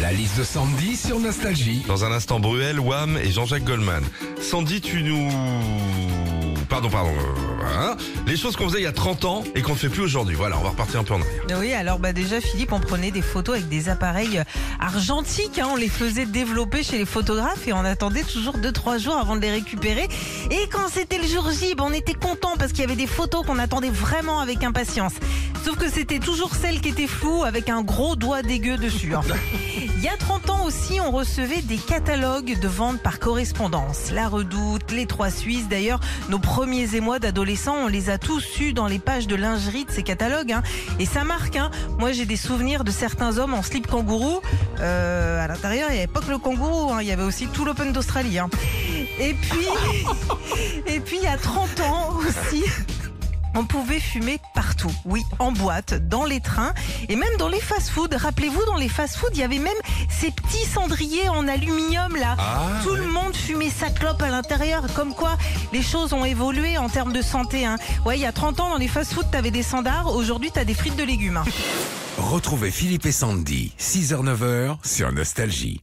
La liste de Sandy sur Nostalgie. Dans un instant, Bruel, Wham et Jean-Jacques Goldman. Sandy, tu nous... Pardon, pardon. euh, hein Les choses qu'on faisait il y a 30 ans et qu'on ne fait plus aujourd'hui. Voilà, on va repartir un peu en arrière. Oui, alors bah déjà Philippe, on prenait des photos avec des appareils euh, argentiques, hein, on les faisait développer chez les photographes et on attendait toujours 2-3 jours avant de les récupérer. Et quand c'était le jour J, bah, on était content parce qu'il y avait des photos qu'on attendait vraiment avec impatience. Sauf que c'était toujours celles qui étaient floues avec un gros doigt dégueu dessus. hein. Il y a 30 ans aussi, on recevait des catalogues de vente par correspondance. La Redoute, les Trois Suisses. D'ailleurs, nos premiers émois d'adolescents, on les a tous eus dans les pages de lingerie de ces catalogues. hein. Et ça marque. Hein. Moi, j'ai des souvenirs de certains hommes en slip kangourou. Euh, à l'intérieur, il n'y avait pas que le kangourou. Il y avait aussi tout l'Open d'Australie. Et puis, et puis, il y a 30 ans aussi. On pouvait fumer partout, oui, en boîte, dans les trains et même dans les fast-foods. Rappelez-vous, dans les fast-foods, il y avait même ces petits cendriers en aluminium là. Ah, Tout le monde fumait sa clope à l'intérieur, comme quoi les choses ont évolué en termes de santé. Hein. Ouais, il y a 30 ans, dans les fast-foods, t'avais des standards. Aujourd'hui, t'as des frites de légumes. hein. Retrouvez Philippe et Sandy, 6h-9h sur Nostalgie.